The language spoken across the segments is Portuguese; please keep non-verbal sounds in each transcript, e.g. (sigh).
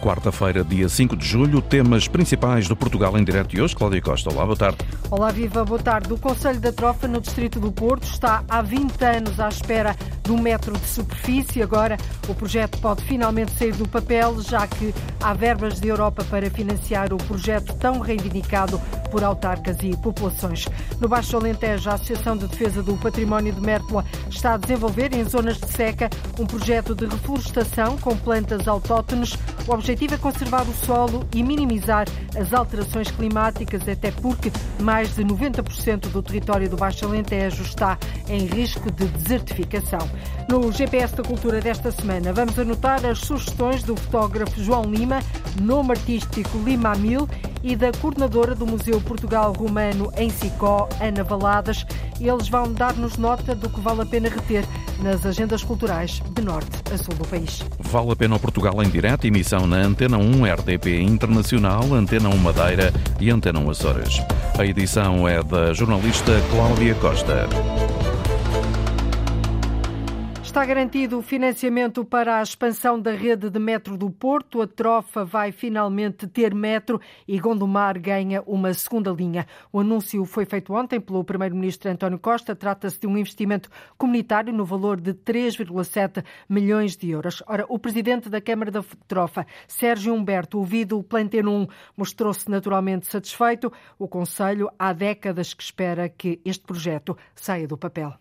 Quarta-feira, dia 5 de julho, temas principais do Portugal em direto de hoje. Cláudia Costa, olá, boa tarde. Olá, viva, boa tarde. O Conselho da Trofa, no Distrito do Porto, está há 20 anos à espera do metro de superfície. Agora, o projeto pode finalmente sair do papel, já que há verbas de Europa para financiar o projeto tão reivindicado por autarcas e populações. No Baixo Alentejo, a Associação de Defesa do Património de Mértola está a desenvolver, em zonas de seca, um projeto de reflorestação com plantas autóctones. O objetivo é conservar o solo e minimizar as alterações climáticas, até porque mais de 90% do território do Baixo Alentejo está em risco de desertificação. No GPS da Cultura desta semana, vamos anotar as sugestões do fotógrafo João Lima, nome artístico Lima Mil e da coordenadora do Museu Portugal Romano em Sicó, Ana Valadas. Eles vão dar-nos nota do que vale a pena reter nas agendas culturais de norte a sul do país. Vale a pena o Portugal em direto, emissão na Antena 1 RDP Internacional, Antena 1 Madeira e Antena 1 Açores. A edição é da jornalista Cláudia Costa. Está garantido o financiamento para a expansão da rede de metro do Porto. A Trofa vai finalmente ter metro e Gondomar ganha uma segunda linha. O anúncio foi feito ontem pelo Primeiro-Ministro António Costa. Trata-se de um investimento comunitário no valor de 3,7 milhões de euros. Ora, o Presidente da Câmara da Trofa, Sérgio Humberto, ouvido o Planteno 1, mostrou-se naturalmente satisfeito. O Conselho há décadas que espera que este projeto saia do papel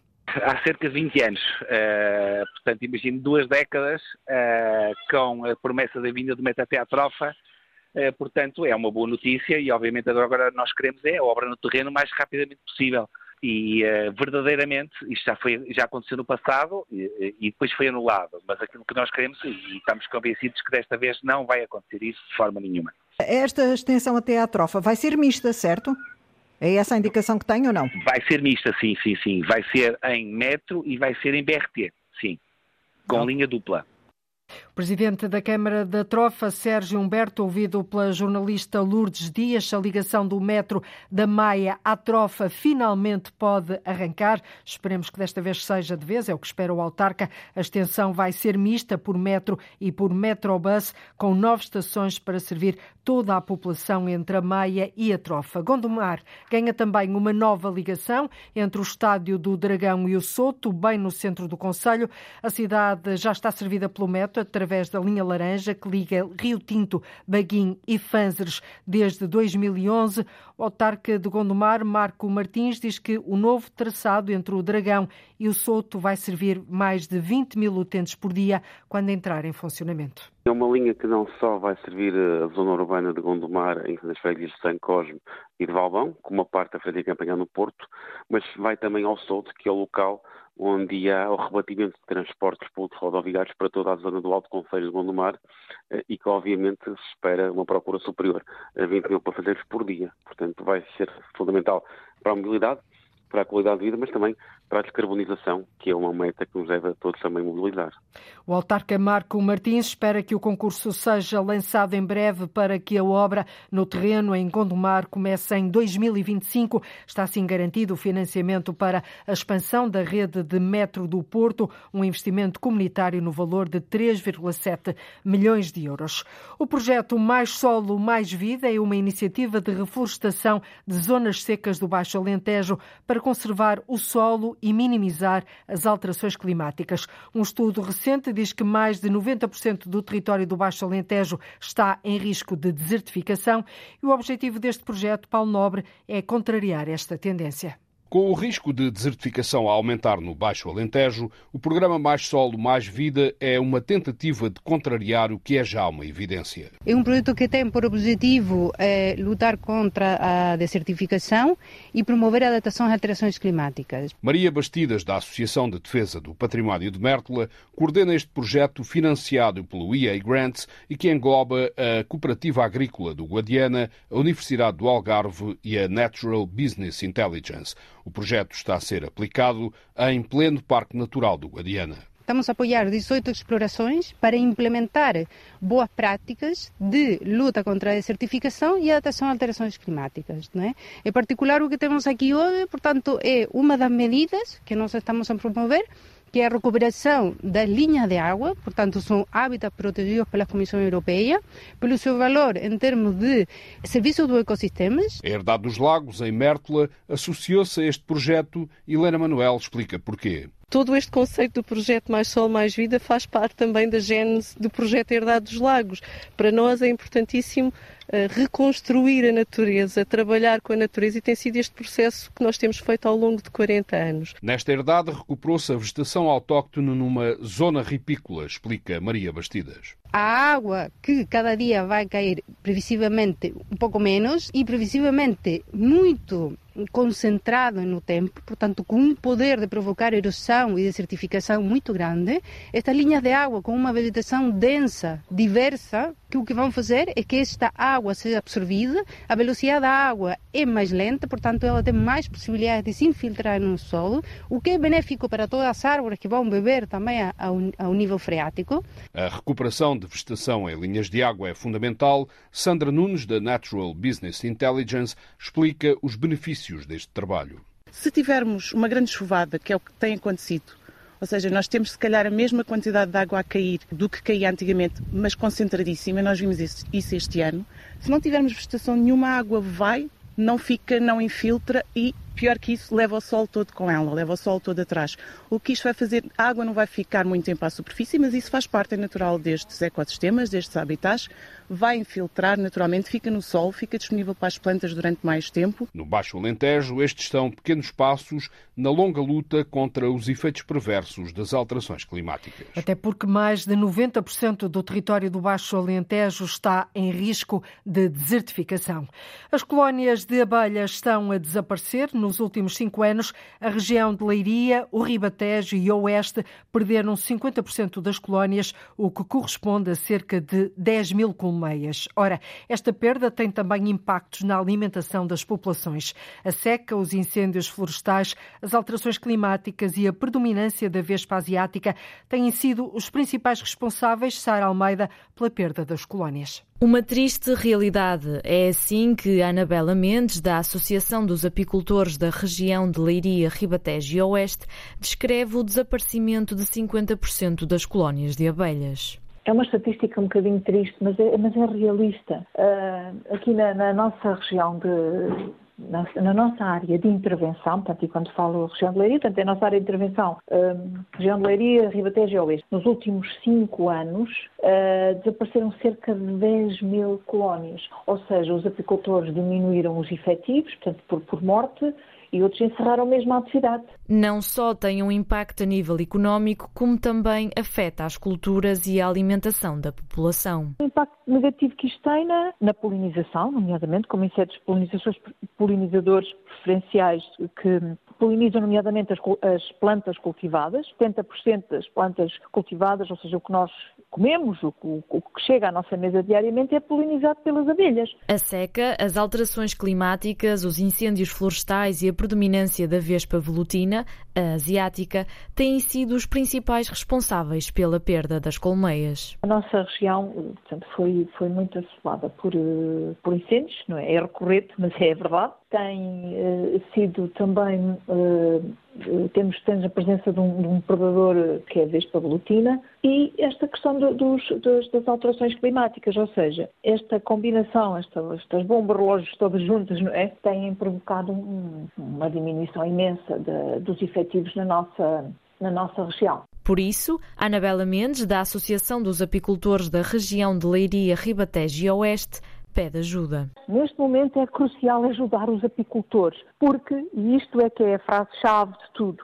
há cerca de 20 anos. Uh, portanto, imagino duas décadas uh, com a promessa da vinda do Metaté à trofa. Uh, portanto, é uma boa notícia e, obviamente, agora nós queremos é a obra no terreno o mais rapidamente possível. E verdadeiramente, isto já, foi, já aconteceu no passado e, e, depois foi anulado. Mas aquilo que nós queremos, e estamos convencidos que desta vez não vai acontecer isso de forma nenhuma. Esta extensão até à trofa vai ser mista, certo? É essa a indicação que tem ou não? Vai ser mista, sim, sim, sim. Vai ser em metro e vai ser em BRT, sim. Com não. linha dupla. O presidente da Câmara da Trofa, Sérgio Humberto, ouvido pela jornalista Lourdes Dias, a ligação do metro da Maia à Trofa finalmente pode arrancar. Esperemos que desta vez seja de vez, é o que espera o autarca. A extensão vai ser mista por metro e por metrobus, com nove estações para servir toda a população entre a Maia e a Trofa. Gondomar ganha também uma nova ligação entre o Estádio do Dragão e o Soto, bem no centro do Conselho. A cidade já está servida pelo metro através da linha laranja que liga Rio Tinto, Baguim e Fanzeres desde 2011. O autarca de Gondomar, Marco Martins, diz que o novo traçado entre o Dragão e o Soto vai servir mais de 20 mil utentes por dia quando entrar em funcionamento. É uma linha que não só vai servir a zona urbana de Gondomar, nas freguesias de São Cosme e de Valbão, como uma parte da freguesia de Campanhã no Porto, mas vai também ao Souto, que é o local onde há o rebatimento de transportes públicos rodoviários para toda a zona do Alto Conselho de Gondomar eh, e que obviamente se espera uma procura superior a 20 mil passageiros por dia. Portanto, vai ser fundamental para a mobilidade, para a qualidade de vida, mas também para a descarbonização, que é uma meta que nos deve a todos também mobilizar. O autarca Marco Martins espera que o concurso seja lançado em breve para que a obra no terreno em Gondomar comece em 2025. Está assim garantido o financiamento para a expansão da rede de metro do Porto, um investimento comunitário no valor de 3,7 milhões de euros. O projeto Mais Solo, Mais Vida é uma iniciativa de reflorestação de zonas secas do Baixo Alentejo para conservar o solo e minimizar as alterações climáticas. Um estudo recente diz que mais de 90% do território do Baixo Alentejo está em risco de desertificação e o objetivo deste projeto, Paulo Nobre, é contrariar esta tendência. Com o risco de desertificação a aumentar no Baixo Alentejo, o programa Mais Solo, Mais Vida é uma tentativa de contrariar o que é já uma evidência. É um projeto que tem por objetivo é, lutar contra a desertificação e promover a adaptação às alterações climáticas. Maria Bastidas, da Associação de Defesa do Património de Mértola, coordena este projeto financiado pelo EA Grants e que engloba a Cooperativa Agrícola do Guadiana, a Universidade do Algarve e a Natural Business Intelligence. O projeto está a ser aplicado em pleno Parque Natural do Guadiana. estamos a apoiar 18 explorações para implementar boas práticas de luta contra a desertificação e adaptação a alterações climáticas. Não é? Em particular, o que temos aqui hoje, portanto, é uma das medidas que nós estamos a promover que é a recuperação das linhas de água, portanto, são hábitats protegidos pela Comissão Europeia, pelo seu valor em termos de serviço dos ecossistemas. A Herdade dos Lagos, em Mértola, associou-se a este projeto e Helena Manuel explica porquê. Todo este conceito do projeto Mais Sol, Mais Vida faz parte também da gênese do projeto Herdade dos Lagos. Para nós é importantíssimo reconstruir a natureza, trabalhar com a natureza e tem sido este processo que nós temos feito ao longo de 40 anos. Nesta herdade recuperou-se a vegetação autóctone numa zona ripícola, explica Maria Bastidas a água que cada dia vai cair previsivelmente um pouco menos e previsivelmente muito concentrado no tempo, portanto com um poder de provocar erosão e desertificação muito grande, estas linhas de água com uma vegetação densa, diversa, que o que vão fazer é que esta água seja absorvida, a velocidade da água é mais lenta, portanto ela tem mais possibilidades de se infiltrar no solo, o que é benéfico para todas as árvores que vão beber também ao, ao nível freático. A recuperação de vegetação em linhas de água é fundamental. Sandra Nunes, da Natural Business Intelligence, explica os benefícios deste trabalho. Se tivermos uma grande chuvada, que é o que tem acontecido, ou seja, nós temos se calhar a mesma quantidade de água a cair do que caía antigamente, mas concentradíssima, nós vimos isso este ano. Se não tivermos vegetação nenhuma, a água vai, não fica, não infiltra e Pior que isso, leva o sol todo com ela, leva o sol todo atrás. O que isto vai fazer, a água não vai ficar muito tempo à superfície, mas isso faz parte natural destes ecossistemas, destes habitats, vai infiltrar naturalmente, fica no sol, fica disponível para as plantas durante mais tempo. No Baixo Alentejo, estes são pequenos passos na longa luta contra os efeitos perversos das alterações climáticas. Até porque mais de 90% do território do Baixo Alentejo está em risco de desertificação. As colónias de abelhas estão a desaparecer no nos últimos cinco anos, a região de Leiria, o Ribatejo e o Oeste perderam 50% das colónias, o que corresponde a cerca de 10 mil colmeias. Ora, esta perda tem também impactos na alimentação das populações. A seca, os incêndios florestais, as alterações climáticas e a predominância da vespa asiática têm sido os principais responsáveis, Sara Almeida, pela perda das colónias. Uma triste realidade. É assim que Anabela Mendes, da Associação dos Apicultores da região de Leiria, Ribatejo e Oeste, descreve o desaparecimento de 50% das colónias de abelhas. É uma estatística um bocadinho triste, mas é, mas é realista. Uh, aqui na, na nossa região de na, na, nossa área de intervenção, portanto, e quando falo região de Leiria, portanto, é a nossa área de intervenção, um, região de Leiria, Ribatejo e Oeste, nos últimos cinco anos uh, desapareceram cerca de 10 mil colónias, ou seja, os apicultores diminuíram os efetivos, portanto, por, por morte, e outros encerraram mesmo a atividade. Não só tem um impacto a nível económico, como também afeta as culturas e a alimentação da população. O impacto negativo que isto tem na, na polinização, nomeadamente como insetos polinizadores preferenciais que polinizam nomeadamente as, as, plantas cultivadas, 70% das plantas cultivadas, ou seja, o que nós comemos, o, o, o, que chega à nossa mesa diariamente é polinizado pelas abelhas. A seca, as alterações climáticas, os incêndios florestais e a predominância da vespa velutina, a asiática, têm sido os principais responsáveis pela perda das colmeias. A nossa região portanto, foi, foi muito assolada por, eh, por incêndios, não é? É recorrente, mas é verdade tem uh, sido também, uh, temos, temos a presença de um, de um, predador que é a vespa velutina e esta questão do, dos, das alterações climáticas, ou seja, esta combinação, esta, estas bombas relógios todas juntas, não é? Têm provocado um, uma diminuição imensa de, dos efetivos na nossa, na nossa região. Por isso, Anabela Mendes, da Associação dos Apicultores da região de Leiria, Ribatejo e Oeste, pede ajuda. Neste momento é crucial ajudar os apicultores, porque, e isto é que é a frase-chave de tudo,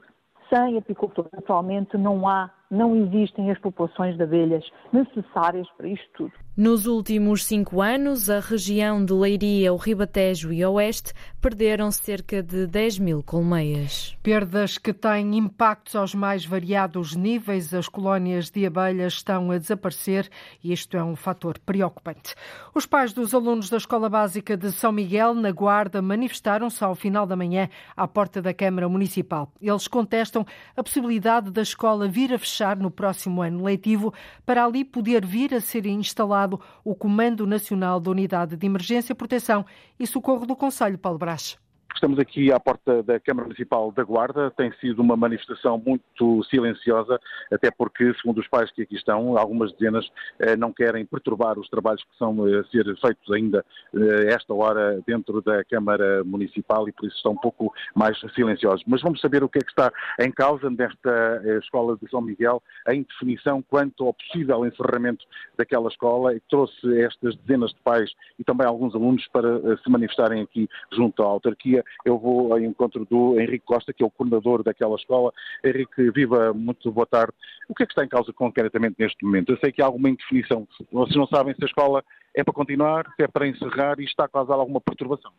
sem apicultores atualmente não há não existem as populações de abelhas necessárias para isto tudo. Nos últimos cinco anos, a região de Leiria, o Ribatejo e Oeste perderam cerca de 10 mil colmeias. Perdas que têm impactos aos mais variados níveis. As colónias de abelhas estão a desaparecer e isto é um fator preocupante. Os pais dos alunos da Escola Básica de São Miguel, na Guarda, manifestaram-se ao final da manhã à porta da Câmara Municipal. Eles contestam a possibilidade da escola vir a fechar fechar no próximo ano letivo, para ali poder vir a ser instalado o Comando Nacional da Unidade de Emergência, Proteção e Socorro do Conselho, Paulo Brás. Estamos aqui à porta da Câmara Municipal da Guarda. Tem sido uma manifestação muito silenciosa, até porque, segundo os pais que aqui estão, algumas dezenas eh, não querem perturbar os trabalhos que são a ser feitos ainda eh, esta hora dentro da Câmara Municipal e por isso estão um pouco mais silenciosos. Mas vamos saber o que é que está em causa nesta eh, Escola de São Miguel, em definição quanto ao possível encerramento daquela escola e trouxe estas dezenas de pais e também alguns alunos para se manifestarem aqui junto à autarquia eu vou ao encontro do Henrique Costa, que é o coordenador daquela escola. Henrique, viva, muito boa tarde. O que é que está em causa concretamente neste momento? Eu sei que há alguma indefinição. Vocês não sabem se a escola é para continuar, se é para encerrar e está a causar alguma perturbação.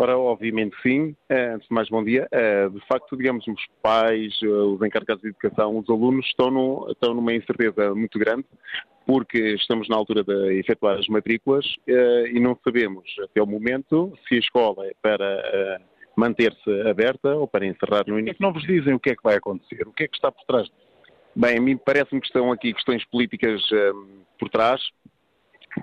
Ora, obviamente sim. Eh, antes de mais, bom dia. Eh, de facto, digamos, os pais, eh, os encarregados de educação, os alunos estão, no, estão numa incerteza muito grande, porque estamos na altura de efetuar as matrículas e não sabemos, até o momento, se a escola é para manter-se aberta ou para encerrar no início. Que não vos dizem o que é que vai acontecer? O que é que está por trás? Bem, a mim parece-me que estão aqui questões políticas por trás,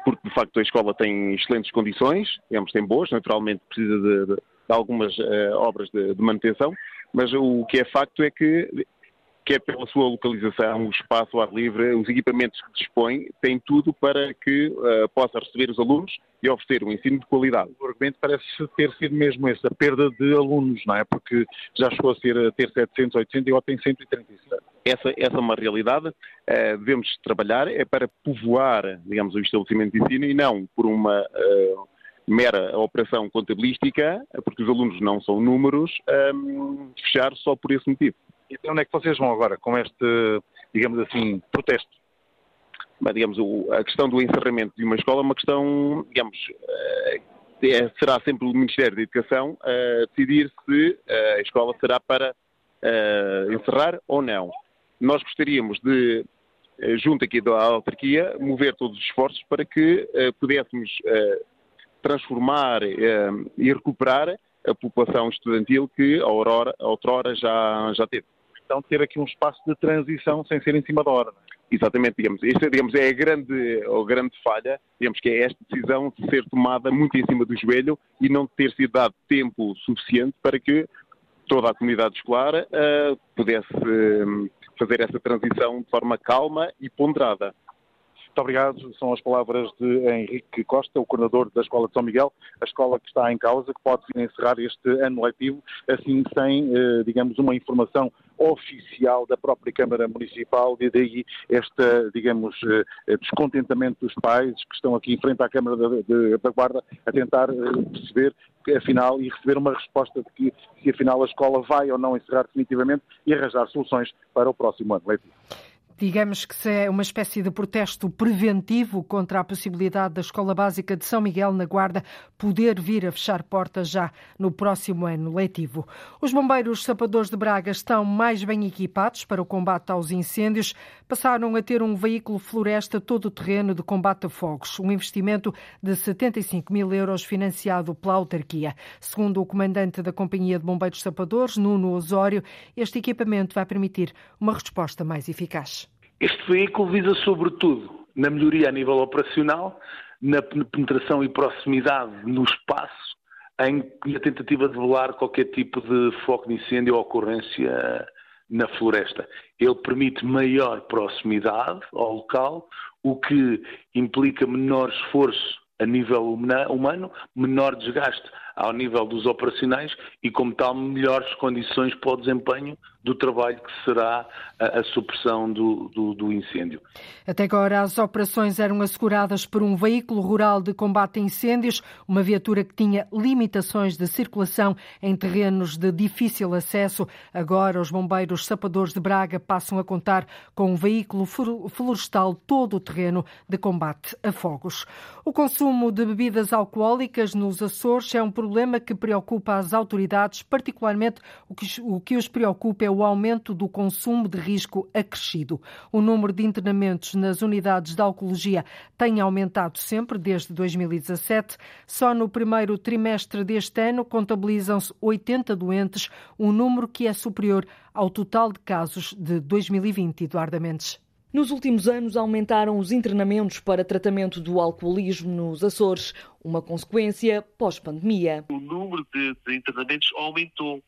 porque de facto a escola tem excelentes condições, digamos, tem boas, naturalmente precisa de, de, de algumas uh, obras de, de, manutenção, mas o que é facto é que, quer pela sua localização, o espaço, o ar livre, os equipamentos que dispõe, tem tudo para que uh, possa receber os alunos e oferecer um ensino de qualidade. O argumento parece ter sido mesmo esse, a perda de alunos, não é? Porque já chegou a, ser, a ter 700, 800 e agora tem 135 essa, essa é uma realidade. Uh, devemos trabalhar é para povoar, digamos, o estabelecimento de ensino e não por uma uh, mera operação contabilística, porque os alunos não são números, um, eh, fechar só por esse motivo. Então onde é que vocês vão agora com este, digamos assim, protesto? Mas, digamos, o, a questão do encerramento de uma escola é uma questão, digamos, é, será sempre o Ministério da Educação a decidir se a escola será para encerrar ou não nós gostaríamos de, eh, junto aqui da autarquia, mover todos os esforços para que uh, pudéssemos transformar e recuperar a população estudantil que a Aurora, a outrora já, já teve. Então ter aqui um espaço de transição sem ser em cima da hora. É? Exatamente, digamos, esta digamos, é a grande, a grande falha, digamos que é esta decisão de ser tomada muito em cima do joelho e não ter sido dado tempo suficiente para que toda a comunidade escolar uh, pudesse uh, fazer essa transição de forma calma e ponderada. Muito obrigado. São as palavras de Henrique Costa, o coordenador da Escola de São Miguel, a escola que está em causa, que pode vir a encerrar este ano letivo, assim sem, eh, digamos, uma informação oficial da própria Câmara Municipal e daí este, digamos, eh, descontentamento dos pais que estão aqui em frente à Câmara da Guarda a tentar eh, perceber afinal, e receber uma resposta de que se afinal a escola vai ou não encerrar definitivamente e arranjar soluções para o próximo ano letivo digamos que é uma espécie de protesto preventivo contra a possibilidade da Escola Básica de São Miguel na Guarda poder vir a fechar portas já no próximo ano letivo. Os bombeiros sapadores de Braga estão mais bem equipados para o combate aos incêndios. Passaram a ter um veículo floresta todo terreno de combate a fogos, um investimento de 75 mil euros financiado pela autarquia. Segundo o comandante da Companhia de Bombeiros Sapadores, Nuno Osório, este equipamento vai permitir uma resposta mais eficaz. Este veículo visa, sobretudo, na melhoria a nível operacional, na penetração e proximidade no espaço, em, na tentativa de velar qualquer tipo de foco de incêndio ou ocorrência na floresta. Ele permite maior proximidade ao local, o que implica menor esforço a nível humano, menor desgaste ao nível dos operacionais e, como tal, melhores condições para o desempenho do trabalho que será a, a supressão do, do, do, incêndio. Até agora, as operações eram asseguradas por um veículo rural de combate a incêndios, uma viatura que tinha limitações de circulação em terrenos de difícil acesso. Agora, os bombeiros sapadores de Braga passam a contar com um veículo florestal todo o terreno de combate a fogos. O consumo de bebidas alcoólicas nos Açores é um problema problema que preocupa as autoridades, particularmente o que, o que os preocupa é o aumento do consumo de risco acrescido. O número de internamentos nas unidades de oncologia tem aumentado sempre desde 2017. Só no primeiro trimestre deste ano contabilizam-se 80 doentes, um número que é superior ao total de casos de 2020, Eduardo Mendes. Nos últimos anos aumentaram os internamentos para tratamento do alcoolismo nos Açores, uma consequência pós-pandemia. O número de, de internamentos aumentou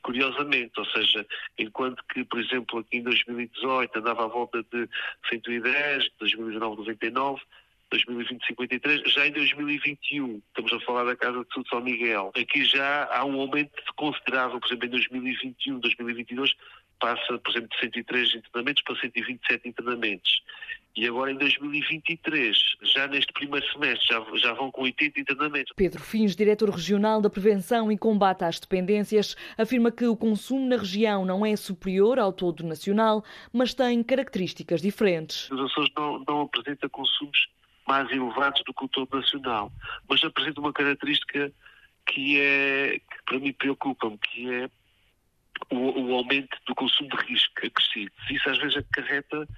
curiosamente, ou seja, enquanto que, por exemplo, aqui em 2018 andava à volta de 110, 2019 99, 2020 53, já em 2021, estamos a falar da Casa de Saúde São Miguel, aqui já há um aumento considerável, por exemplo, em 2021, 2022, passa, por exemplo, de 103 internamentos para 127 internamentos. E agora em 2023, já neste primeiro semestre, já, já vão com 80 internamentos. Pedro Fins, diretor regional da Prevenção e Combate às Dependências, afirma que o consumo na região não é superior ao todo nacional, mas tem características diferentes. Os Açores não, não apresentam consumos mais elevados do que o todo nacional, mas apresenta uma característica que é que para mim preocupa-me, que é o, o, aumento do consumo de risco acrescido. Isso às vezes acarreta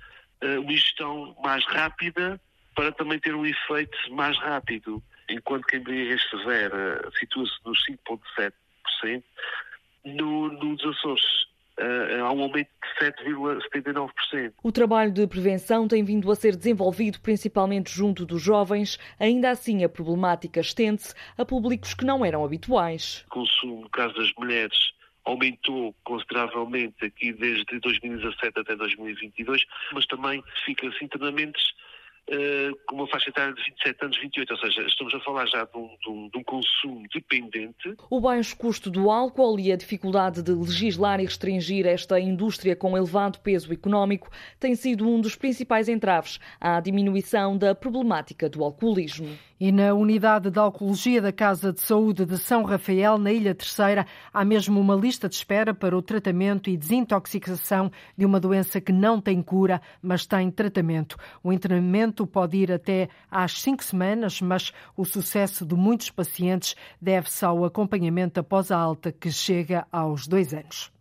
uh, uma gestão mais rápida para também ter um efeito mais rápido. Enquanto que a embriaguez severa situa-se nos 5,7%, no, nos Açores uh, há um aumento de 7,79%. O trabalho de prevenção tem vindo a ser desenvolvido principalmente junto dos jovens. Ainda assim, a problemática estende-se a públicos que não eram habituais. O consumo, no caso das mulheres, aumentou consideravelmente aqui desde 2017 até 2022, mas também fica-se internamentos uh, com uma faixa etária de 27 anos, 28, ou seja, estamos a falar já de um, de, um, de um, consumo dependente. O baixo custo do álcool e a dificuldade de legislar e restringir esta indústria com elevado peso económico tem sido um dos principais entraves à diminuição da problemática do alcoolismo. E na unidade de alcoologia da Casa de Saúde de São Rafael, na Ilha Terceira, há mesmo uma lista de espera para o tratamento e desintoxicação de uma doença que não tem cura, mas tem tratamento. O internamento pode ir até às cinco semanas, mas o sucesso de muitos pacientes deve-se ao acompanhamento após a alta, que chega aos dois anos.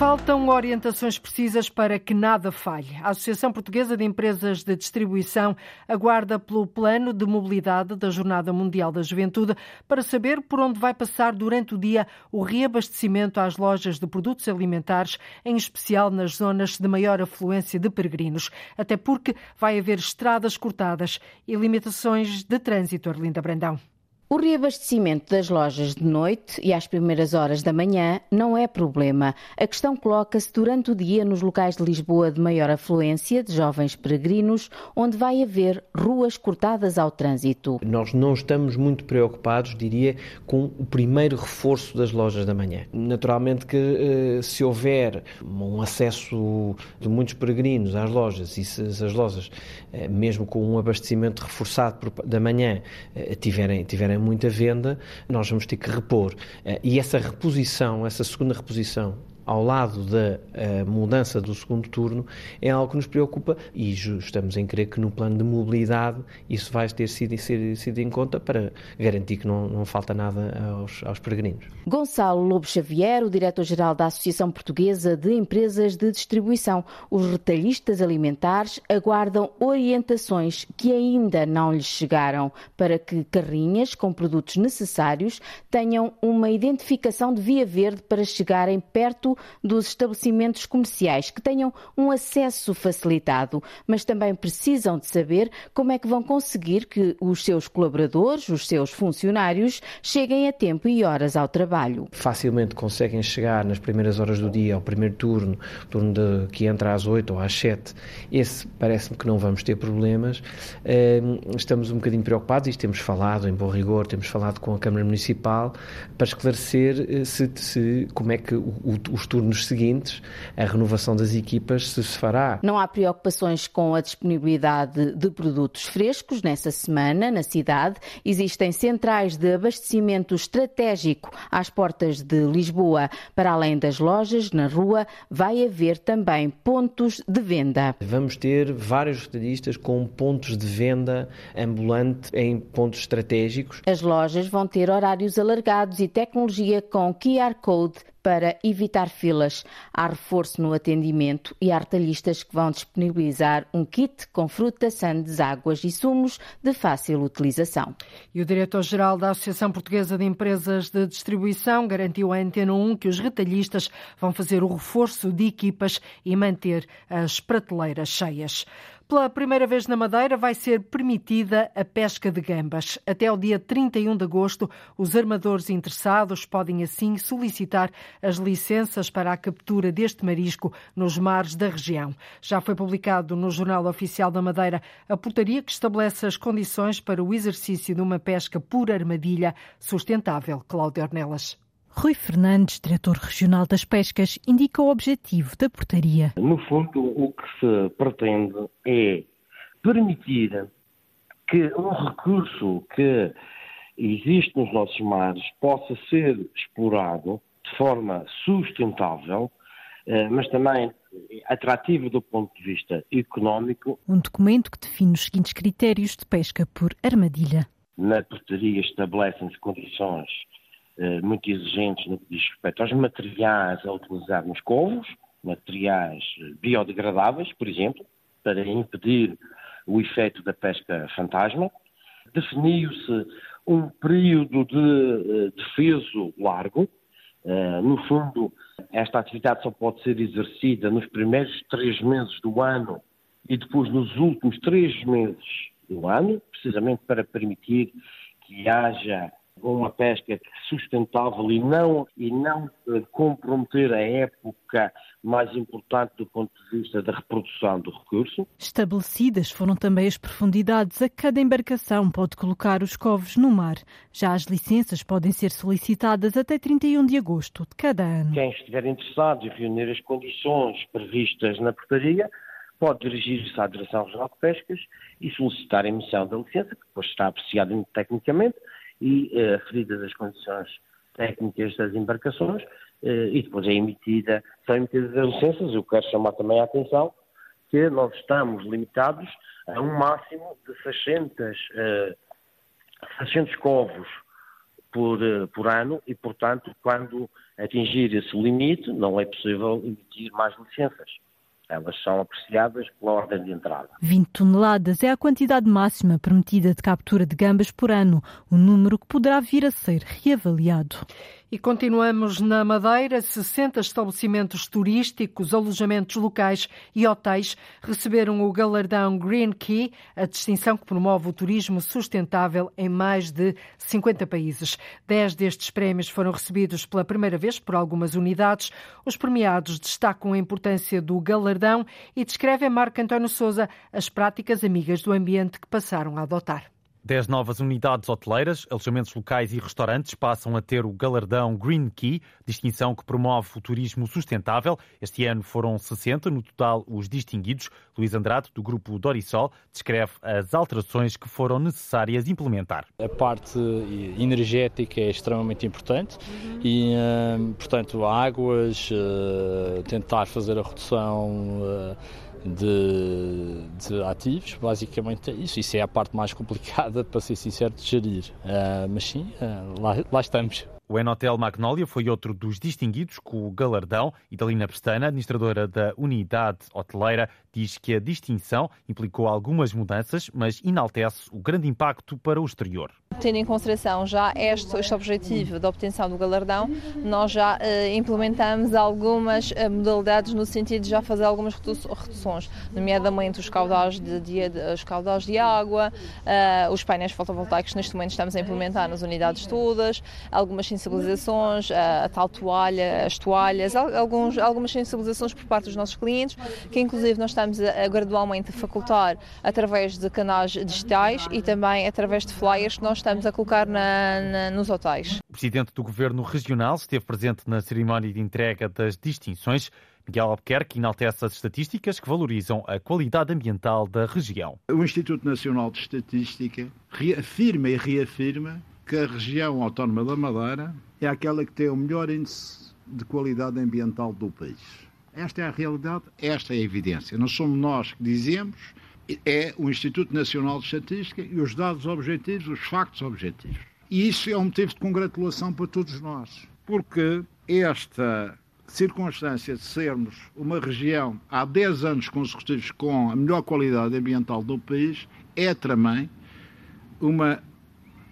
Faltam orientações precisas para que nada falhe. A Associação Portuguesa de Empresas de Distribuição aguarda pelo plano de mobilidade da Jornada Mundial da Juventude para saber por onde vai passar durante o dia o reabastecimento às lojas de produtos alimentares, em especial nas zonas de maior afluência de peregrinos, até porque vai haver estradas cortadas e limitações de trânsito, Arlinda Brandão. O reabastecimento das lojas de noite e às primeiras horas da manhã não é problema. A questão coloca-se durante o dia nos locais de Lisboa de maior afluência de jovens peregrinos, onde vai haver ruas cortadas ao trânsito. Nós não estamos muito preocupados, diria, com o primeiro reforço das lojas da manhã. Naturalmente que eh, se houver um acesso de muitos peregrinos às lojas e se as lojas, eh, mesmo com um abastecimento reforçado da manhã, eh, tiverem, tiverem muita venda, nós vamos ter que repor. Eh, e essa reposição, essa segunda reposição ao lado da uh, mudança do segundo turno é algo que nos preocupa e estamos em crer que no plano de mobilidade isso vai ter sido, sido, sido em conta para garantir que não, não falta nada aos, aos peregrinos. Gonçalo Lobo Xavier, o diretor-geral da Associação Portuguesa de Empresas de Distribuição. Os retalhistas alimentares aguardam orientações que ainda não lhes chegaram para que carrinhas com produtos necessários tenham uma identificação de via verde para chegarem perto dos estabelecimentos comerciais, que tenham um acesso facilitado, mas também precisam de saber como é que vão conseguir que os seus colaboradores, os seus funcionários, cheguem a tempo e horas ao trabalho. Facilmente conseguem chegar nas primeiras horas do dia, ao primeiro turno, turno de, que entra às 8 ou às 7. Esse parece-me que não vamos ter problemas. Estamos um bocadinho preocupados e temos falado, em bom rigor, temos falado com a Câmara Municipal para esclarecer eh, se, se como é que o, o os turnos seguintes, a renovação das equipas se fará. Não há preocupações com a disponibilidade de produtos frescos nessa semana na cidade. Existem centrais de abastecimento estratégico às portas de Lisboa. Para além das lojas, na rua, vai haver também pontos de venda. Vamos ter vários retalhistas com pontos de venda ambulante em pontos estratégicos. As lojas vão ter horários alargados e tecnologia com QR Code para evitar filas. Há reforço no atendimento e há retalhistas que vão disponibilizar um kit com fruta, sandes, águas e sumos de fácil utilização. E o diretor-geral da Associação Portuguesa de Empresas de Distribuição garantiu à Antena 1 que os retalhistas vão fazer o reforço de equipas e manter as prateleiras cheias. Pela primeira vez na Madeira vai ser permitida a pesca de gambas. Até o dia 31 de agosto, os armadores interessados podem assim solicitar as licenças para a captura deste marisco nos mares da região. Já foi publicado no Jornal Oficial da Madeira a portaria que estabelece as condições para o exercício de uma pesca por armadilha sustentável. Cláudio Ornelas. Rui Fernandes, diretor regional das pescas, indica o objetivo da portaria. No fundo, o que se pretende é permitir que um recurso que existe nos nossos mares possa ser explorado de forma sustentável, eh, mas também atrativo do ponto de vista económico. Um documento que define os seguintes critérios de pesca por armadilha. Na portaria estabelecem-se condições muito exigentes no que diz respeito aos materiais a utilizar nos covos, materiais eh, biodegradáveis, por exemplo, para impedir o efeito da pesca fantasma. Definiu-se um período de eh, defeso largo. No fundo, esta atividade só pode ser exercida nos primeiros três meses do ano e depois nos últimos três meses do ano, precisamente para permitir que haja uma pesca sustentável e não, e não eh, comprometer a época mais importante do ponto de vista da reprodução do recurso. Estabelecidas foram também as profundidades a cada embarcação pode colocar os covos no mar. Já as licenças podem ser solicitadas até 31 de agosto de cada ano. Quem estiver interessado em reunir as condições previstas na portaria pode dirigir-se à Direção Regional de Pescas e solicitar a emissão da licença, que depois será apreciada tecnicamente e eh, aferidas as condições técnicas das embarcações eh, e depois é emitida, são emitidas as licenças. Eu quero chamar também a atenção que nós estamos limitados a um máximo de 600, 600 covos por, por ano e, portanto, quando atingir esse limite, não é possível emitir mais licenças. Elas são apreciadas pela ordem de entrada. 20 toneladas é a quantidade máxima permitida de captura de gambas por ano, um número que poderá vir a ser reavaliado. E continuamos na Madeira. 60 estabelecimentos turísticos, alojamentos locais e hotéis receberam o galardão Green Key, a distinção que promove o turismo sustentável em mais de 50 países. Dez destes prémios foram recebidos pela primeira vez por algumas unidades. Os premiados destacam a importância do galardão e descrevem Marco António Souza as práticas amigas do ambiente que passaram a adotar. Dez novas unidades hoteleiras, alojamentos locais e restaurantes passam a ter o galardão Green Key, distinção que promove o turismo sustentável. Este ano foram 60 no total os distinguidos. Luís Andrade, do grupo Dorisol, descreve as alterações que foram necessárias implementar. A parte energética é extremamente importante uhum. e, hum, portanto, águas, eh, tentar fazer a redução eh, de, de, ativos, basicamente é isso. Isso é a parte mais complicada, (laughs) para ser sincero, de gerir. Uh, mas sim, uh, lá, lá estamos. O Enotel Magnolia foi outro dos distinguidos com o galardão. Idalina Pestana, administradora da unidade hoteleira, diz que a distinção implicou algumas mudanças, mas enaltece o grande impacto para o exterior. Tendo em consideração já este, este objetivo da obtenção do galardão, nós já uh, implementamos algumas uh, modalidades no sentido de já fazer algumas reduções, nomeadamente os caudais de, de, de, os caudais de água, uh, os painéis fotovoltaicos neste momento estamos a implementar nas unidades todas, algumas sensibilizações, a, a, tal toalha, as toalhas, alguns, algumas sensibilizações por parte dos nossos clientes, que inclusive nós estamos a, a gradualmente a facultar através de canais digitais e também através de flyers que nós estamos a colocar na, na, nos hotéis. O Presidente do Governo Regional esteve presente na cerimónia de entrega das distinções. Miguel Albuquerque enaltece as estatísticas que valorizam a qualidade ambiental da região. O Instituto Nacional de Estatística reafirma e reafirma que a região autónoma da Madeira é aquela que tem o melhor índice de qualidade ambiental do país. Esta é a realidade, esta é a evidência. Não somos nós que dizemos, é o Instituto Nacional de Estatística e os dados objetivos, os factos objetivos. E isso é um motivo de congratulação para todos nós, porque esta circunstância de sermos uma região há 10 anos consecutivos com a melhor qualidade ambiental do país é também uma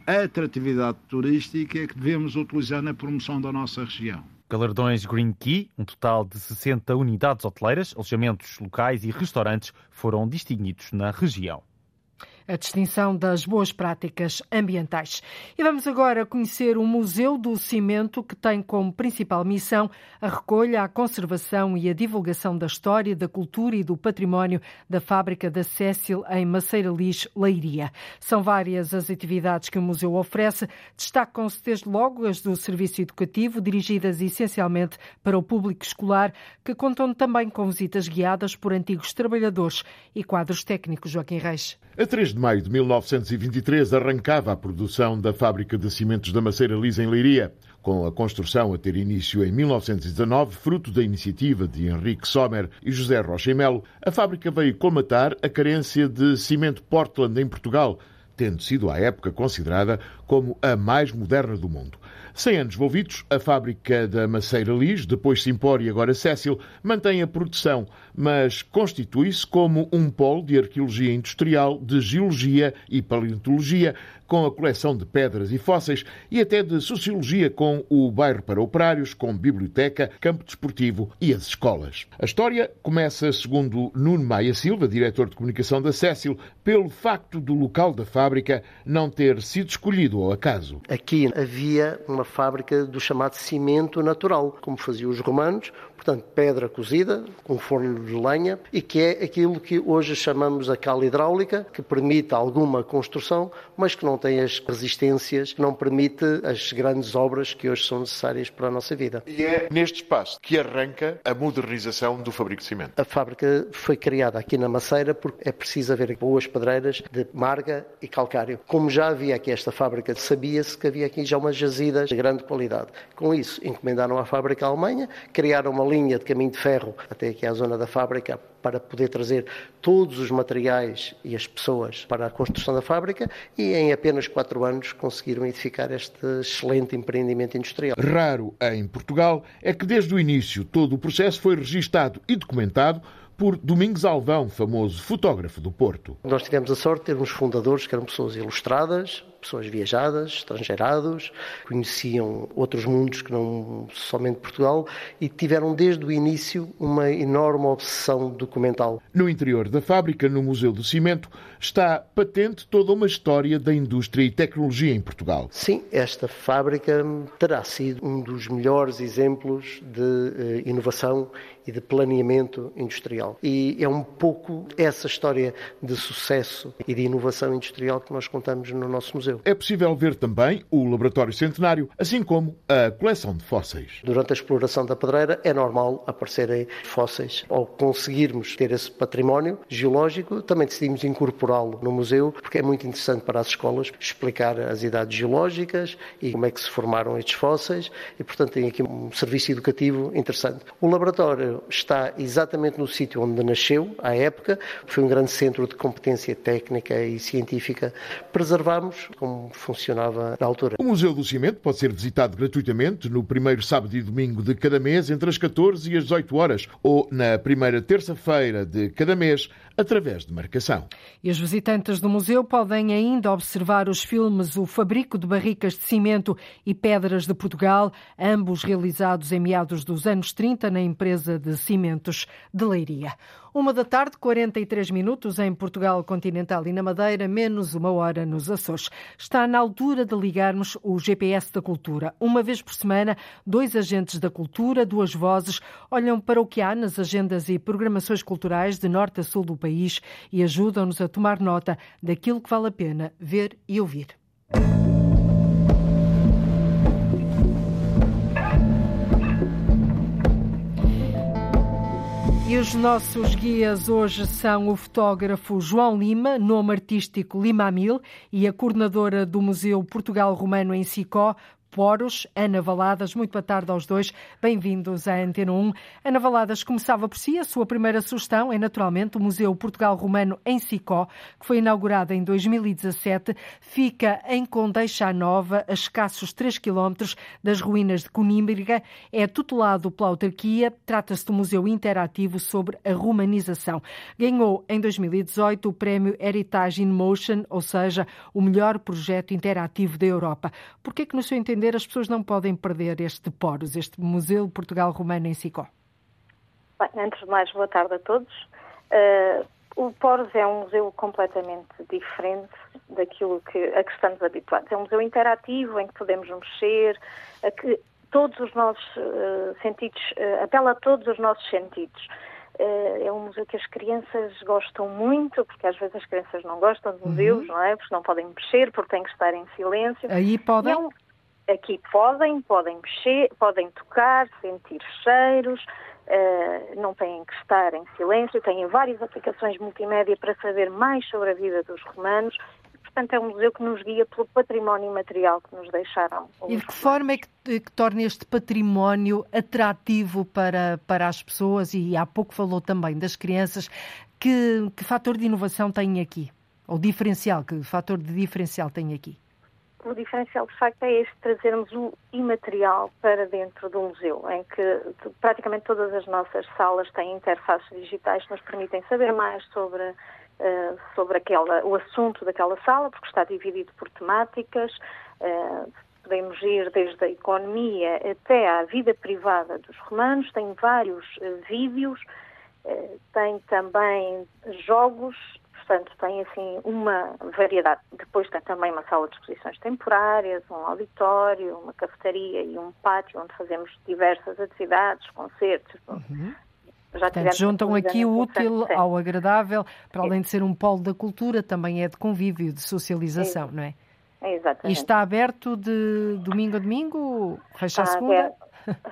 atratividade turística que devemos utilizar na promoção da nossa região. Galardões Green Key, um total de 60 unidades hoteleiras, alojamentos locais e restaurantes foram distinguidos na região a distinção das boas práticas ambientais. E vamos agora conhecer o Museu do Cimento, que tem como principal missão a recolha, a conservação e a divulgação da história, da cultura e do património da fábrica da Cécil em Maceira Lis, Leiria. São várias as atividades que o museu oferece, destacam-se desde logo as do serviço educativo, dirigidas essencialmente para o público escolar, que contam também com visitas guiadas por antigos trabalhadores e quadros técnicos. Joaquim Reis. A 3 de maio de 1923 arrancava a produção da fábrica de cimentos da Maceira Lisa em Leiria. Com a construção a ter início em 1919, fruto da iniciativa de Henrique Sommer e José Rocha e Melo, a fábrica veio colmatar a carência de cimento Portland em Portugal, tendo sido à época considerada como a mais moderna do mundo. Cem anos envolvidos, a fábrica da Maceira Lis, depois Simpor e agora Cécil, mantém a produção, mas constitui-se como um polo de arqueologia industrial, de geologia e paleontologia, com a coleção de pedras e fósseis e até de sociologia com o bairro para operários, com biblioteca, campo desportivo e as escolas. A história começa, segundo Nuno Maia Silva, diretor de comunicação da Cécil, pelo facto do local da fábrica não ter sido escolhido ao acaso. Aqui havia uma fábrica do chamado cimento natural, como faziam os romanos, portanto, pedra cozida, com forno de lenha, e que é aquilo que hoje chamamos a cal hidráulica, que permite alguma construção, mas que não tem as resistências, não permite as grandes obras que hoje são necessárias para a nossa vida. E é neste espaço que arranca a modernização do fabrico de cimento. A fábrica foi criada aqui na Maceira porque é preciso haver boas pedreiras de marga e calcário. Como já havia aqui esta fábrica, sabia-se que havia aqui já umas jazidas de grande qualidade. Com isso, encomendaram à fábrica à Alemanha, criaram uma linha de caminho de ferro até aqui à zona da fábrica para poder trazer todos os materiais e as pessoas para a construção da fábrica e em apenas quatro anos conseguiram edificar este excelente empreendimento industrial. Raro em Portugal é que desde o início todo o processo foi registado e documentado por Domingos Alvão, famoso fotógrafo do Porto. Nós tivemos a sorte de ter uns fundadores que eram pessoas ilustradas, pessoas viajadas, estrangeirados, conheciam outros mundos que não somente Portugal e tiveram desde o início uma enorme obsessão documental. No interior da fábrica, no Museu do Cimento, está patente toda uma história da indústria e tecnologia em Portugal. Sim, esta fábrica terá sido um dos melhores exemplos de eh, inovação e de planeamento industrial. E é um pouco essa história de sucesso e de inovação industrial que nós contamos no nosso museu. É possível ver também o Laboratório Centenário, assim como a coleção de fósseis. Durante a exploração da pedreira é normal aparecerem fósseis. Ao conseguirmos ter esse património geológico, também decidimos incorporá-lo no museu, porque é muito interessante para as escolas explicar as idades geológicas e como é que se formaram estes fósseis e, portanto, tem aqui um serviço educativo interessante. O laboratório está exatamente no sítio onde nasceu, à época, foi um grande centro de competência técnica e científica. Preservamos como funcionava na altura. O Museu do Cimento pode ser visitado gratuitamente no primeiro sábado e domingo de cada mês, entre as 14 e as 18 horas, ou na primeira terça-feira de cada mês, através de marcação. E os visitantes do museu podem ainda observar os filmes O Fabrico de Barricas de Cimento e Pedras de Portugal, ambos realizados em meados dos anos 30 na empresa de cimentos de Leiria. Uma da tarde, 43 minutos em Portugal continental e na Madeira, menos uma hora nos Açores. Está na altura de ligarmos o GPS da cultura. Uma vez por semana, dois agentes da cultura, duas vozes, olham para o que há nas agendas e programações culturais de norte a sul do país e ajudam-nos a tomar nota daquilo que vale a pena ver e ouvir. E os nossos guias hoje são o fotógrafo João Lima, nome artístico Lima Mil, e a coordenadora do Museu Portugal Romano em Sicó, Poros, Ana Valadas. Muito boa tarde aos dois. Bem-vindos à Antena 1. Ana Valadas começava por si. A sua primeira sugestão é, naturalmente, o Museu Portugal Romano em Sicó, que foi inaugurado em 2017. Fica em Condeixa Nova, a escassos 3 quilómetros das ruínas de Conímbriga. É tutelado pela autarquia. Trata-se de um museu interativo sobre a romanização. Ganhou, em 2018, o prémio Heritage in Motion, ou seja, o melhor projeto interativo da Europa. Por que, é que no seu entendimento, entender, as pessoas não podem perder este Poros, este Museu Portugal Romano em Sicó? Bem, antes de mais, boa tarde a todos. Uh, o Poros é um museu completamente diferente daquilo que, a que estamos habituados. É um museu interativo em que podemos mexer, a que todos os nossos uh, sentidos, uh, apela a todos os nossos sentidos. Uh, é um museu que as crianças gostam muito, porque às vezes as crianças não gostam de museus, uhum. não é? Porque não podem mexer, porque têm que estar em silêncio. Aí podem? É um, Aqui podem, podem mexer, podem tocar, sentir cheiros, uh, não têm que estar em silêncio, têm várias aplicações multimédia para saber mais sobre a vida dos romanos. Portanto, é um museu que nos guia pelo património material que nos deixaram. E de que forma é que, que torna este património atrativo para, para as pessoas? E há pouco falou também das crianças. Que, que fator de inovação tem aqui? Ou diferencial? Que fator de diferencial tem aqui? O diferencial de facto é este trazermos o imaterial para dentro do museu, em que praticamente todas as nossas salas têm interfaces digitais que nos permitem saber mais sobre, uh, sobre aquela, o assunto daquela sala, porque está dividido por temáticas. Uh, podemos ir desde a economia até à vida privada dos romanos, tem vários uh, vídeos, tem também jogos portanto tem assim uma variedade. Depois tem também uma sala de exposições temporárias, um auditório, uma cafetaria e um pátio onde fazemos diversas atividades, concertos. Uhum. Já Portanto, juntam aqui o útil ao agradável, para além de ser um polo da cultura, também é de convívio, de socialização, não é? é? Exatamente. E está aberto de domingo a domingo? Fecha está a segunda? Aberto.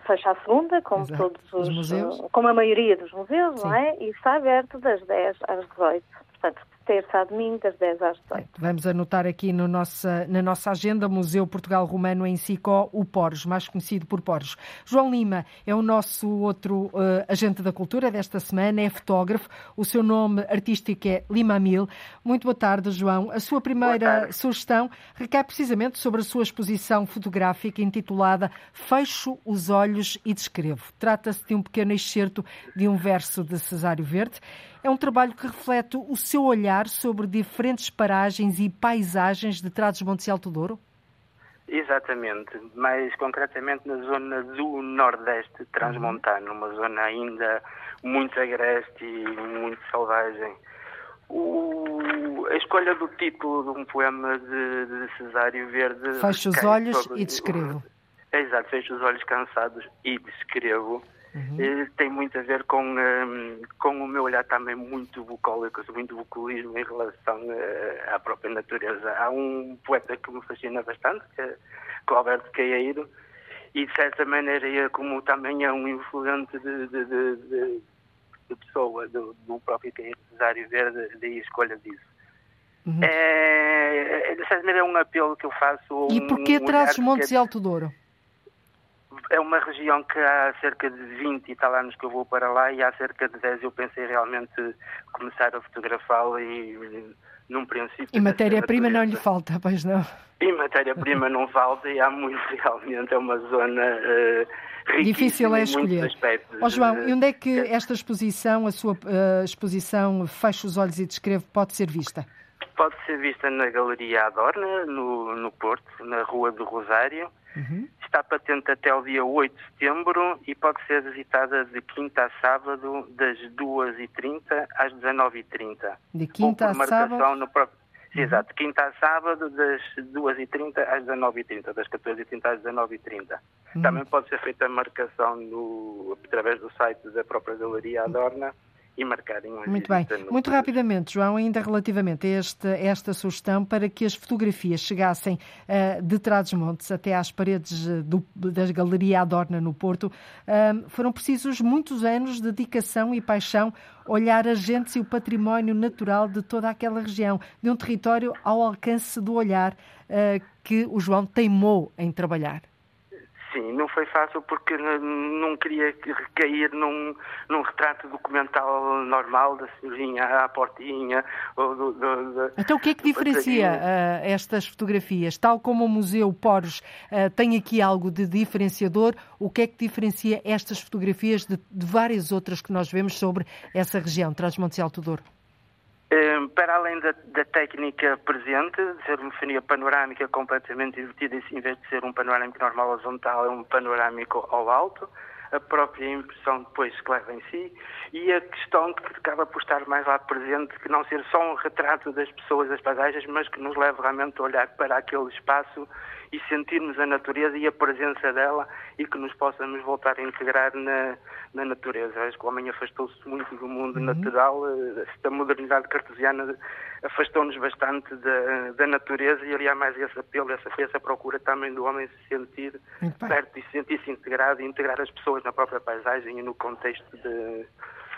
Fecha a segunda, como Exato. todos os, os museus. como a maioria dos museus, Sim. não é? E está aberto das 10 às 18 portanto, terça a domingo, das 10 às 18. Vamos anotar aqui no nossa, na nossa agenda Museu Portugal Romano em Sicó, o Poros, mais conhecido por Poros. João Lima é o nosso outro uh, agente da cultura desta semana, é fotógrafo. O seu nome artístico é Lima Mil. Muito boa tarde, João. A sua primeira sugestão recai precisamente sobre a sua exposição fotográfica intitulada Fecho os Olhos e Descrevo. Trata-se de um pequeno excerto de um verso de Cesário Verde. É um trabalho que reflete o seu olhar sobre diferentes paragens e paisagens de Trás-os-Montes e Alto Douro? Exatamente, mais concretamente na zona do Nordeste transmontano, uma zona ainda muito agreste e muito selvagem. O, a escolha do título de um poema de, de Cesário Verde. Fecho os olhos sobre, e descrevo. (laughs) Exato, fecho os olhos cansados e descrevo Uhum. Eh, tem muito a ver com, um, ehm, com o meu olhar também muito bucólico, muito bucolismo em relação uh, à própria natureza. Há um poeta que me fascina bastante, que é Alberto Caeiro, e de certa maneira, é como também é um influente de, de, de, de, pessoa, do, do próprio Caeiro Cesário Verde, daí a escolha disso. Uhum. É, de certa maneira, é um apelo que eu faço. E porquê um traz os Montes e Alto Douro? É uma região que há cerca de 20 e tal anos que eu vou para lá e há cerca de 10 eu pensei realmente começar a fotografá-la e num princípio... E matéria-prima não lhe falta, pois não? E matéria-prima não falta e há muito realmente, é uma zona uh, Difícil é escolher. Ó oh, João, e onde é que esta exposição, a sua uh, exposição Fecha os Olhos e Descrevo, pode ser vista? Pode ser vista na Galeria Adorna, no, no Porto, na Rua do Rosário. Uhum. Está patente até o dia 8 de setembro e pode ser visitada de quinta a sábado, das 2h30 às 19h30. De quinta a sábado? Próprio... Uhum. Exato, quinta a sábado, das 2h30 às 19h30, das 14h30 às 19h30. Uhum. Também pode ser feita a marcação no, através do site da própria Galeria Adorna. E marcarem uma Muito bem. Muito rapidamente, João, ainda relativamente a esta, esta sugestão para que as fotografias chegassem uh, de Trás-os-Montes até às paredes uh, do, da Galeria Adorna no Porto, uh, foram precisos muitos anos de dedicação e paixão olhar as gentes e o património natural de toda aquela região, de um território ao alcance do olhar que o João teimou em trabalhar. Sim, não foi fácil porque não queria recair num, num retrato documental normal da senhorinha à portinha. Ou do, do, do, então o que é que diferencia uh, estas fotografias? Tal como o Museu Poros uh, tem aqui algo de diferenciador, o que é que diferencia estas fotografias de, de várias outras que nós vemos sobre essa região, Trás-Montes e Alto Douro? Ehm, para além da, da, técnica presente, de ser uma fotografia panorâmica completamente invertida, em vez de ser um panorâmico normal horizontal, é um panorâmico ao alto, a própria impressão depois que leva em si e a questão que acaba por estar mais lá presente, que não ser só um retrato das pessoas, das paisagens, mas que nos leva realmente a olhar para aquele espaço e sentirmos a natureza e a presença dela e que nos possamos voltar a integrar na, na natureza. Acho que o homem afastou-se muito do mundo uhum. natural, esta modernidade cartesiana afastou-nos bastante da, da, natureza e ali há mais esse apelo, essa, essa procura também do homem se sentir perto e sentir-se integrado e integrar as pessoas na própria paisagem e no contexto de,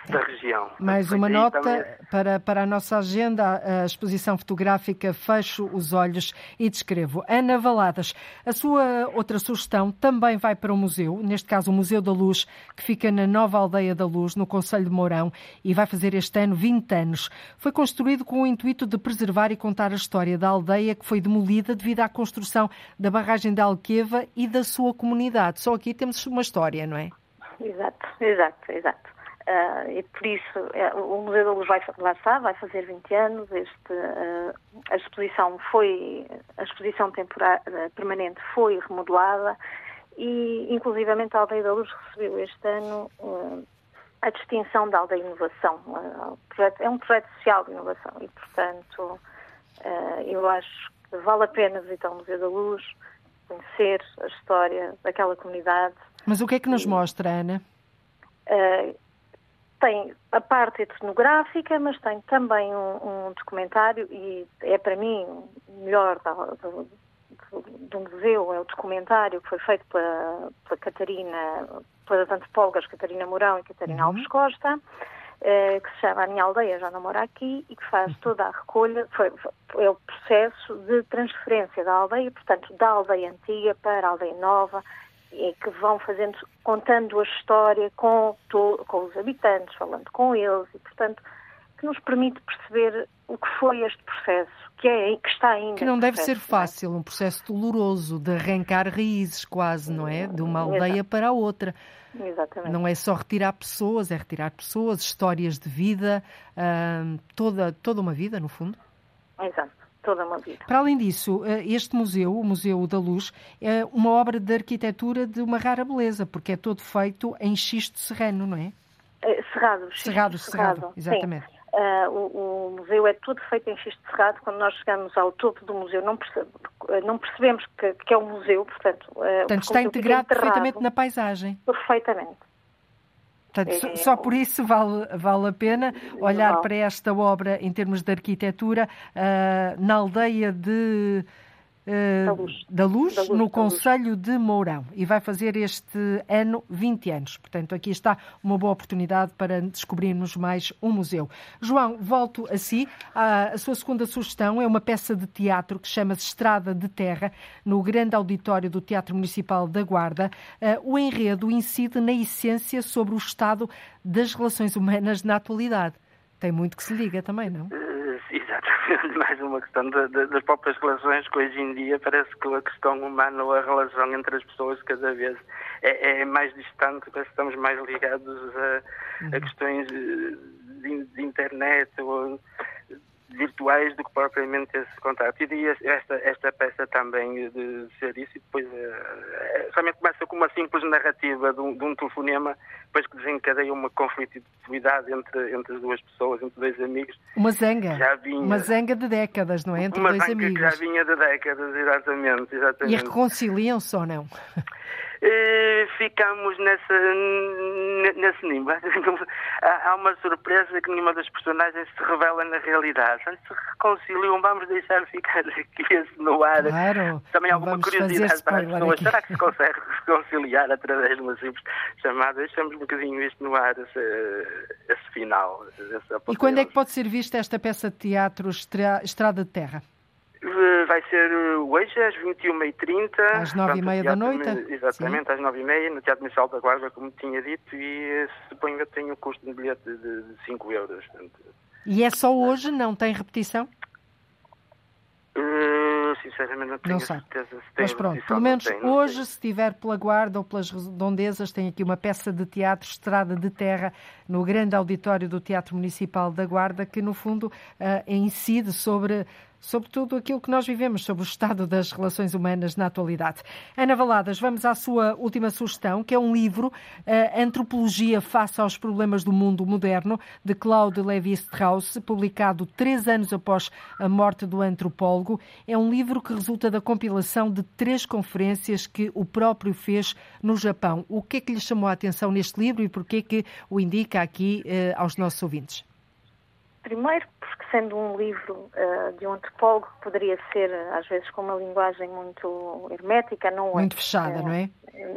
da região. Mais uma nota também... para, para a nossa agenda, a exposição fotográfica Fecho os Olhos e Descrevo. Ana Valadas, a sua outra sugestão também vai para o museu, neste caso o Museu da Luz, que fica na Nova Aldeia da Luz, no Conselho de Mourão, e vai fazer este ano 20 anos. Foi construído com o intuito de preservar e contar a história da aldeia que foi demolida devido à construção da barragem da Alqueva e da sua comunidade. Só aqui temos uma história, não é? Exato, exato, exato. Uh, e por isso é, o Museu da Luz vai, lá está, vai fazer 20 anos. Este, uh, a exposição foi, a exposição temporária, permanente foi remodelada e, inclusivamente, a Aldeia da Luz recebeu este ano a distinção da Aldeia Inovação. é um projeto social de inovação e, portanto, eu acho que vale a pena visitar o Museu da Luz, conhecer a história daquela comunidade. Mas o que é que nos mostra, Ana? Tem a parte etnográfica, mas tem também um, um documentário e é para mim o melhor do, do, do, museu é o documentário que foi feito pela, pela Catarina, pelas antropólogas Catarina Mourão e Catarina uhum. Alves Costa, eh, que se chama A Minha Aldeia Já Não Mora Aqui e que faz uhum. toda a recolha, foi, foi, é o processo de transferência da aldeia, portanto, da aldeia antiga para a aldeia nova, e que vão fazendo, contando a história com, com os habitantes, falando com eles e, portanto, que nos permite perceber o que foi este processo, que, é, que está ainda. Que não deve ser é? fácil, um processo doloroso de arrancar raízes, quase, não é? De uma aldeia para a outra. Exatamente. Não é só retirar pessoas, é retirar pessoas, histórias de vida, hum, toda, toda uma vida, no fundo. Exato toda uma vida. Para além disso, eh, este museu, o Museu da Luz, é uma obra de arquitetura de uma rara beleza, porque é todo feito em xisto serrano, não é? é cerrado. Cerrado, cerrado, exatamente. Uh, o, o, museu é todo feito em xisto cerrado. Quando nós chegamos ao topo do museu, não, não percebemos que, que, é um museu, portanto... Uh, portanto, está integrado perfeitamente na paisagem. Perfeitamente. Portanto, é, só por isso vale, vale a pena olhar para esta obra em termos de arquitetura uh, na aldeia de da Luz, da Luz, da Luz no Conselho de Mourão e vai fazer este ano 20 anos. Portanto, aqui está uma boa oportunidade para descobrirmos mais um museu. João, volto a si. A, a sua segunda sugestão é uma peça de teatro que chama-se Estrada de Terra, no grande auditório do Teatro Municipal da Guarda. Uh, o enredo incide na essência sobre o estado das relações humanas na atualidade. Tem muito que se liga também, não? Exatamente, (laughs) mais uma questão de, de, das próprias relações que hoje em dia parece que a questão humana ou a relação entre as pessoas cada vez é, é mais distante, parece que estamos mais ligados a, a uhum. questões de, de, internet ou virtuais do que propriamente esse contato. E esta, esta peça também de ser isso e depois é, realmente começa com uma simples narrativa de um, de um, telefonema, depois que desencadeia uma conflitividade entre, entre as duas pessoas, entre dois amigos. Uma zanga. Vinha, uma zanga de décadas, não é? Entre uma dois zanga amigos. que já vinha de décadas, exatamente. exatamente. E reconciliam-se ou não? (laughs) ficamos nessa, nesse nível. (laughs) Há uma surpresa que nenhuma das personagens se revela na realidade. Se reconciliam, vamos deixar ficar aqui esse no ar. Claro, Também alguma curiosidade para as pessoas. Aqui. Será que se consegue (laughs) reconciliar através de uma simples chamada? Deixamos um bocadinho isto no ar, esse, esse final. Esse e quando é que pode ser vista esta peça de teatro Estrada de Terra? Vai ser uh, hoje às 21h30. Às 9h30 da noite? Exatamente, Sim. às 9h30, no Teatro Municipal da Guarda, como tinha dito, e uh, suponho que tem o custo de bilhete de, de 5 euros. E é só hoje? Não tem repetição? Uh, sinceramente não tenho não certeza se tem Mas pronto, pelo menos tem, hoje, sei. se estiver pela Guarda ou pelas redondezas, tem aqui uma peça de teatro Estrada de Terra no grande auditório do Teatro Municipal da Guarda, que no fundo uh, incide sobre sobre tudo aquilo que nós vivemos, sobre o estado das relações humanas na atualidade. Ana Valadas, vamos à sua última sugestão, que é um livro, uh, Antropologia face aos problemas do mundo moderno, de Claude Lévi-Strauss, publicado três anos após a morte do antropólogo. É um livro que resulta da compilação de três conferências que o próprio fez no Japão. O que é que lhe chamou a atenção neste livro e por que é que o indica aqui uh, aos nossos ouvintes? Primeiro, porque sendo um livro uh, de um antropólogo, poderia ser, às vezes, com uma linguagem muito hermética, não é. Muito fechada, uh, não é?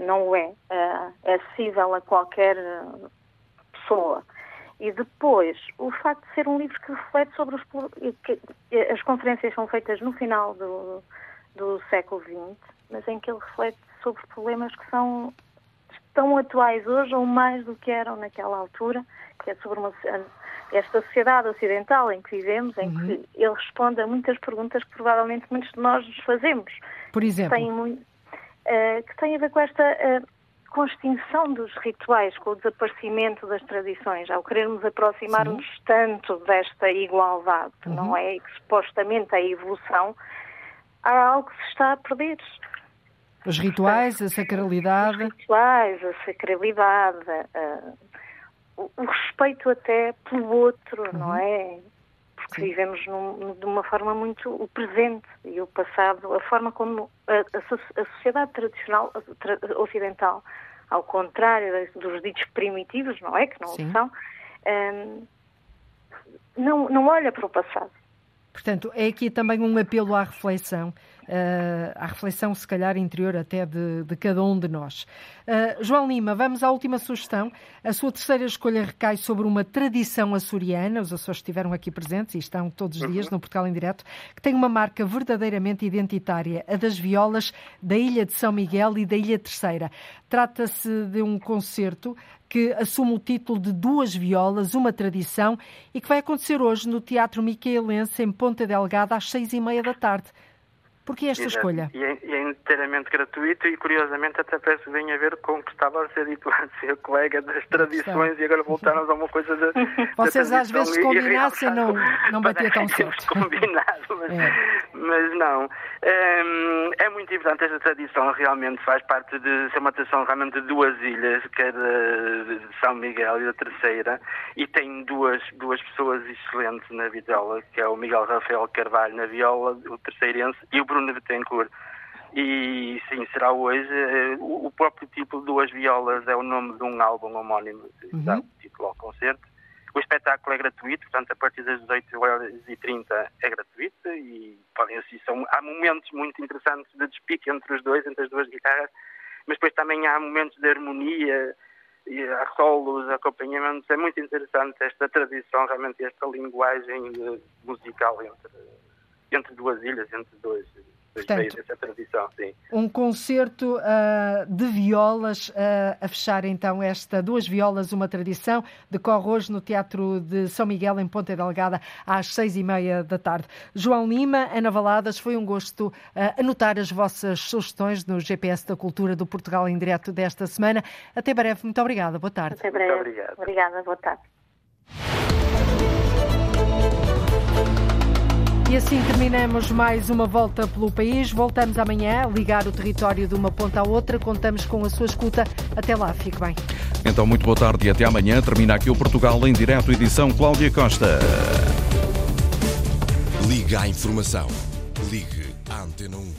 Não é. Uh, é acessível a qualquer pessoa. E depois, o facto de ser um livro que reflete sobre os. Que, as conferências são feitas no final do, do século XX, mas em que ele reflete sobre problemas que são tão atuais hoje ou mais do que eram naquela altura, que é sobre uma esta sociedade ocidental em que vivemos, em uhum. que ele responde a muitas perguntas que provavelmente muitos de nós nos fazemos. Por exemplo? Tem muito, uh, que tem a ver com esta uh, constinção dos rituais, com o desaparecimento das tradições, ao querermos aproximar-nos tanto desta igualdade, uhum. não é? que supostamente a evolução, há algo que se está a perder. Os rituais, a sacralidade. Os rituais, a sacralidade, uh, o, respeito até pelo outro, uhum. não é? Porque Sim. vivemos num, de uma forma muito o presente e o passado, a forma como a, a, a sociedade tradicional tra, ocidental, ao contrário dos ditos primitivos, não é? Que não Sim. são, um, não, não olha para o passado. Portanto, é aqui também um apelo à reflexão uh, à reflexão, se calhar, interior até de, de cada um de nós. Uh, João Lima, vamos à última sugestão. A sua terceira escolha recai sobre uma tradição açoriana, os Açores estiveram aqui presentes e estão todos os dias uhum. no Portugal em Direto, que tem uma marca verdadeiramente identitária, a das violas da Ilha de São Miguel e da Ilha Terceira. Trata-se de um concerto que assume o título de Duas Violas, uma tradição, e que vai acontecer hoje no Teatro Micaelense, em Ponta Delgada, às seis e meia da tarde. Porquê esta Exato. escolha? E é, e é, inteiramente gratuito e, curiosamente, até parece bem a ver com o que estava a ser dito (laughs) antes, ser colega das tradições e agora voltarmos a uma coisa de. (laughs) Vocês às vezes combinassem não, não (laughs) batia tão certo. combinado, mas, é. mas não. É, é, muito importante esta tradição, realmente faz parte de ser uma tradição realmente de duas ilhas, que é de, de São Miguel e da Terceira, e tem duas, duas pessoas excelentes na viola, que é o Miguel Rafael Carvalho na viola, o terceirense, e o Bruno Betancourt. E sim, será hoje. Eh, o próprio título Duas Violas é o nome de um álbum homónimo, uhum. dá o título ao concerto. O espetáculo é gratuito, portanto, a partir das 18 horas e 30 é gratuito e podem assistir. São, há momentos muito interessantes de despique entre os dois, entre as duas guitarras, mas depois também há momentos de harmonia, e há solos, acompanhamentos. É muito interessante esta tradição, realmente, esta linguagem musical entre entre duas ilhas, entre dois, dois Portanto, essa tradição, sim. Um concerto uh, de violas uh, a fechar então esta Duas Violas, uma tradição, decorre hoje no Teatro de São Miguel, em Ponta Delgada, às seis e meia da tarde. João Lima, Ana Valadas, foi um gosto uh, anotar as vossas sugestões no GPS da Cultura do Portugal em direto desta semana. Até breve, muito obrigada, boa tarde. Até breve. Muito obrigado. Obrigada, boa tarde. E assim terminamos mais uma volta pelo país. Voltamos amanhã a ligar o território de uma ponta à outra. Contamos com a sua escuta. Até lá, fique bem. Então, muito boa tarde e até amanhã. Termina aqui o Portugal em direto, edição Cláudia Costa. Liga à informação. Ligue à Antena 1.